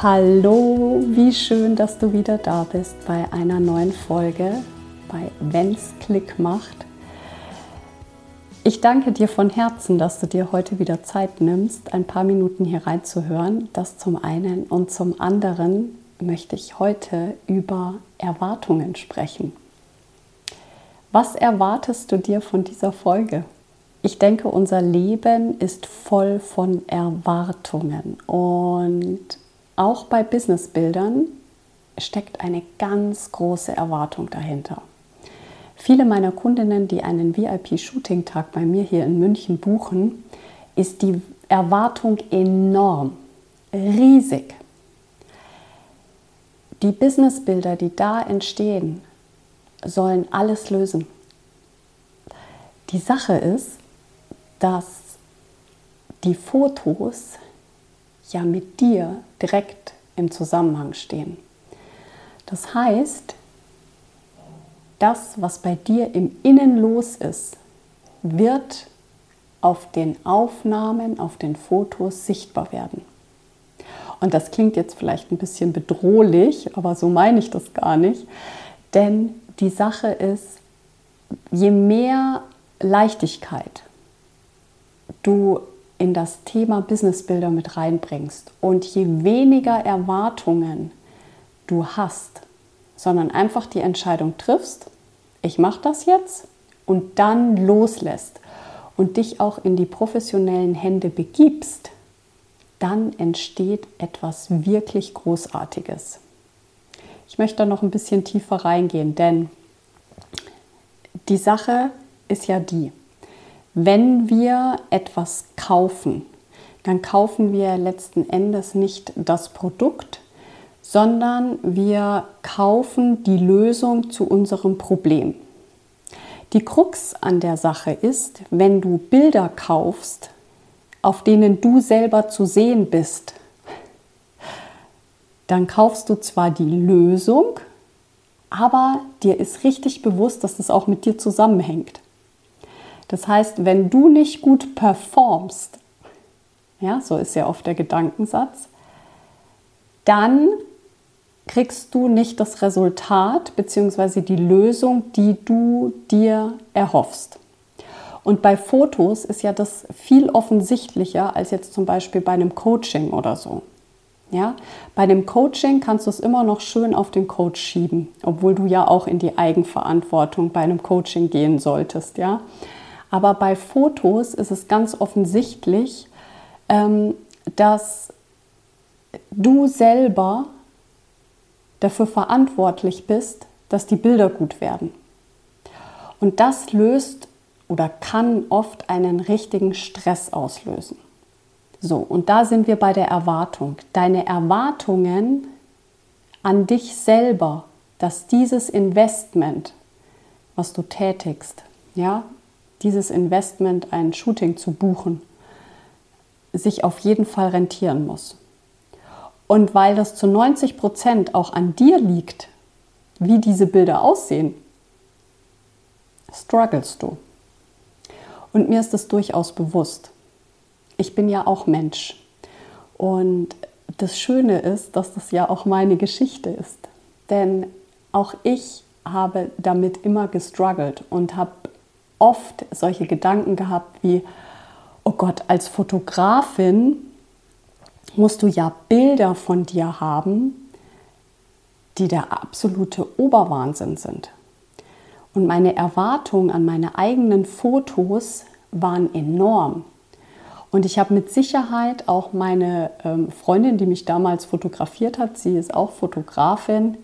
Hallo, wie schön, dass du wieder da bist bei einer neuen Folge bei Wenn's Klick macht. Ich danke dir von Herzen, dass du dir heute wieder Zeit nimmst, ein paar Minuten hier reinzuhören. Das zum einen und zum anderen möchte ich heute über Erwartungen sprechen. Was erwartest du dir von dieser Folge? Ich denke, unser Leben ist voll von Erwartungen und auch bei Businessbildern steckt eine ganz große Erwartung dahinter. Viele meiner Kundinnen, die einen VIP-Shooting-Tag bei mir hier in München buchen, ist die Erwartung enorm, riesig. Die Businessbilder, die da entstehen, sollen alles lösen. Die Sache ist, dass die Fotos ja mit dir direkt im Zusammenhang stehen. Das heißt, das, was bei dir im Innen los ist, wird auf den Aufnahmen, auf den Fotos sichtbar werden. Und das klingt jetzt vielleicht ein bisschen bedrohlich, aber so meine ich das gar nicht. Denn die Sache ist, je mehr Leichtigkeit du in das Thema Businessbilder mit reinbringst und je weniger Erwartungen du hast, sondern einfach die Entscheidung triffst, ich mache das jetzt und dann loslässt und dich auch in die professionellen Hände begibst, dann entsteht etwas wirklich Großartiges. Ich möchte da noch ein bisschen tiefer reingehen, denn die Sache ist ja die, wenn wir etwas kaufen, dann kaufen wir letzten Endes nicht das Produkt, sondern wir kaufen die Lösung zu unserem Problem. Die Krux an der Sache ist, wenn du Bilder kaufst, auf denen du selber zu sehen bist, dann kaufst du zwar die Lösung, aber dir ist richtig bewusst, dass das auch mit dir zusammenhängt. Das heißt, wenn du nicht gut performst, ja, so ist ja oft der Gedankensatz, dann kriegst du nicht das Resultat bzw. die Lösung, die du dir erhoffst. Und bei Fotos ist ja das viel offensichtlicher als jetzt zum Beispiel bei einem Coaching oder so. Ja, bei dem Coaching kannst du es immer noch schön auf den Coach schieben, obwohl du ja auch in die Eigenverantwortung bei einem Coaching gehen solltest. Ja, aber bei Fotos ist es ganz offensichtlich, ähm, dass du selber dafür verantwortlich bist, dass die Bilder gut werden. Und das löst oder kann oft einen richtigen Stress auslösen. So, und da sind wir bei der Erwartung. Deine Erwartungen an dich selber, dass dieses Investment, was du tätigst, ja, dieses Investment, ein Shooting zu buchen, sich auf jeden Fall rentieren muss. Und weil das zu 90 Prozent auch an dir liegt, wie diese Bilder aussehen, strugglest du. Und mir ist das durchaus bewusst. Ich bin ja auch Mensch. Und das Schöne ist, dass das ja auch meine Geschichte ist. Denn auch ich habe damit immer gestruggelt und habe oft solche Gedanken gehabt wie, oh Gott, als Fotografin musst du ja Bilder von dir haben, die der absolute Oberwahnsinn sind. Und meine Erwartungen an meine eigenen Fotos waren enorm. Und ich habe mit Sicherheit auch meine ähm, Freundin, die mich damals fotografiert hat, sie ist auch Fotografin,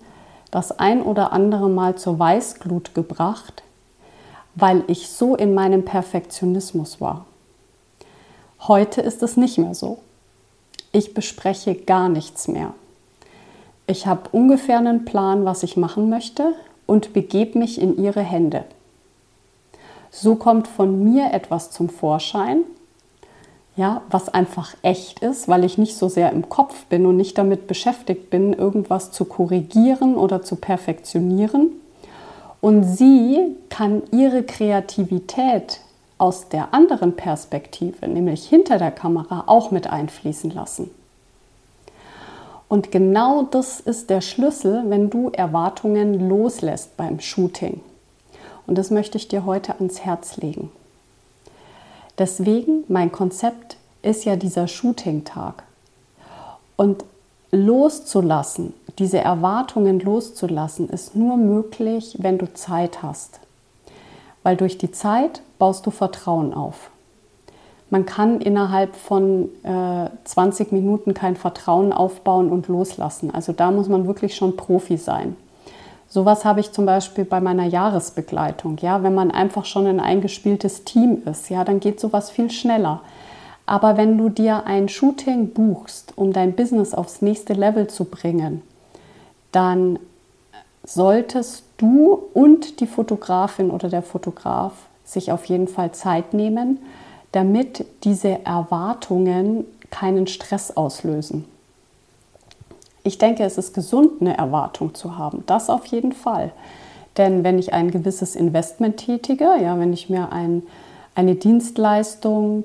das ein oder andere Mal zur Weißglut gebracht, weil ich so in meinem Perfektionismus war. Heute ist es nicht mehr so. Ich bespreche gar nichts mehr. Ich habe ungefähr einen Plan, was ich machen möchte und begebe mich in ihre Hände. So kommt von mir etwas zum Vorschein, ja, was einfach echt ist, weil ich nicht so sehr im Kopf bin und nicht damit beschäftigt bin, irgendwas zu korrigieren oder zu perfektionieren. Und sie kann ihre Kreativität aus der anderen Perspektive, nämlich hinter der Kamera, auch mit einfließen lassen. Und genau das ist der Schlüssel, wenn du Erwartungen loslässt beim Shooting. Und das möchte ich dir heute ans Herz legen. Deswegen, mein Konzept ist ja dieser Shooting-Tag. Und loszulassen, diese Erwartungen loszulassen, ist nur möglich, wenn du Zeit hast. Weil durch die Zeit baust du Vertrauen auf. Man kann innerhalb von äh, 20 Minuten kein Vertrauen aufbauen und loslassen. Also da muss man wirklich schon Profi sein. Sowas habe ich zum Beispiel bei meiner Jahresbegleitung. Ja, wenn man einfach schon ein eingespieltes Team ist, ja, dann geht sowas viel schneller. Aber wenn du dir ein Shooting buchst, um dein Business aufs nächste Level zu bringen, dann solltest du und die Fotografin oder der Fotograf sich auf jeden Fall Zeit nehmen, damit diese Erwartungen keinen Stress auslösen. Ich denke, es ist gesund, eine Erwartung zu haben. Das auf jeden Fall. Denn wenn ich ein gewisses Investment tätige, ja, wenn ich mir ein, eine Dienstleistung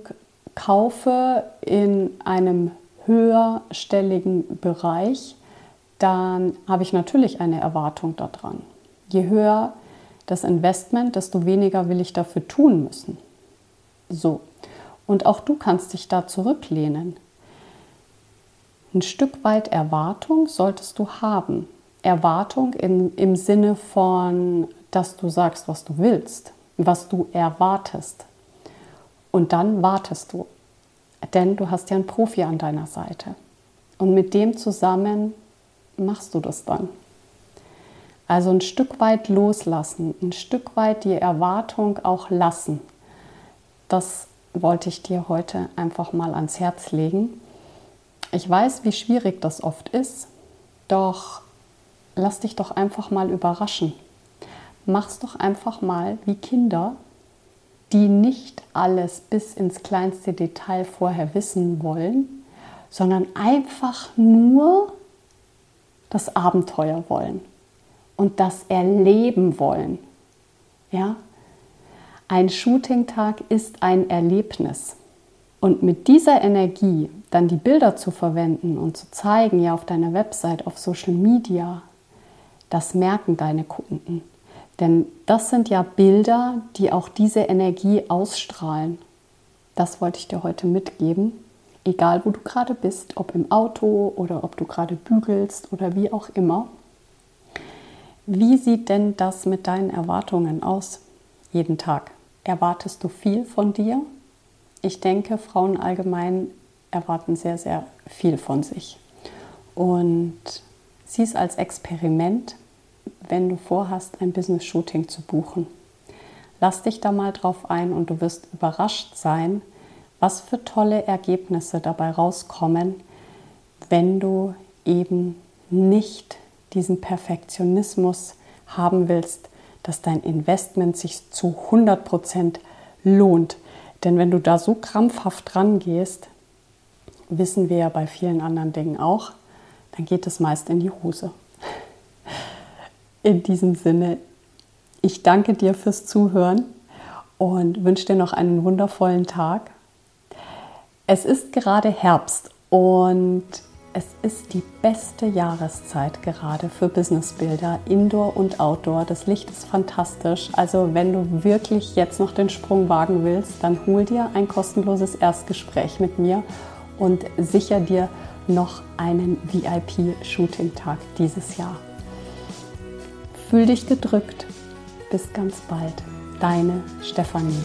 kaufe in einem höherstelligen Bereich, dann habe ich natürlich eine Erwartung daran. Je höher das Investment, desto weniger will ich dafür tun müssen. So. Und auch du kannst dich da zurücklehnen. Ein Stück weit Erwartung solltest du haben. Erwartung in, im Sinne von, dass du sagst, was du willst, was du erwartest. Und dann wartest du. Denn du hast ja einen Profi an deiner Seite. Und mit dem zusammen machst du das dann. Also ein Stück weit loslassen, ein Stück weit die Erwartung auch lassen. Das wollte ich dir heute einfach mal ans Herz legen. Ich weiß, wie schwierig das oft ist, doch lass dich doch einfach mal überraschen. Mach's doch einfach mal wie Kinder, die nicht alles bis ins kleinste Detail vorher wissen wollen, sondern einfach nur das Abenteuer wollen und das erleben wollen. Ja? Ein Shooting-Tag ist ein Erlebnis. Und mit dieser Energie dann die Bilder zu verwenden und zu zeigen, ja auf deiner Website, auf Social Media, das merken deine Kunden. Denn das sind ja Bilder, die auch diese Energie ausstrahlen. Das wollte ich dir heute mitgeben. Egal, wo du gerade bist, ob im Auto oder ob du gerade bügelst oder wie auch immer. Wie sieht denn das mit deinen Erwartungen aus jeden Tag? Erwartest du viel von dir? ich denke, Frauen allgemein erwarten sehr, sehr viel von sich. Und sieh es als Experiment, wenn du vorhast, ein Business-Shooting zu buchen. Lass dich da mal drauf ein und du wirst überrascht sein, was für tolle Ergebnisse dabei rauskommen, wenn du eben nicht diesen Perfektionismus haben willst, dass dein Investment sich zu 100% lohnt. Denn wenn du da so krampfhaft dran gehst, wissen wir ja bei vielen anderen Dingen auch, dann geht es meist in die Hose. In diesem Sinne, ich danke dir fürs Zuhören und wünsche dir noch einen wundervollen Tag. Es ist gerade Herbst und es ist die beste Jahreszeit gerade für Businessbilder, Indoor und Outdoor. Das Licht ist fantastisch. Also wenn du wirklich jetzt noch den Sprung wagen willst, dann hol dir ein kostenloses Erstgespräch mit mir und sicher dir noch einen VIP-Shooting-Tag dieses Jahr. Fühl dich gedrückt. Bis ganz bald. Deine Stefanie.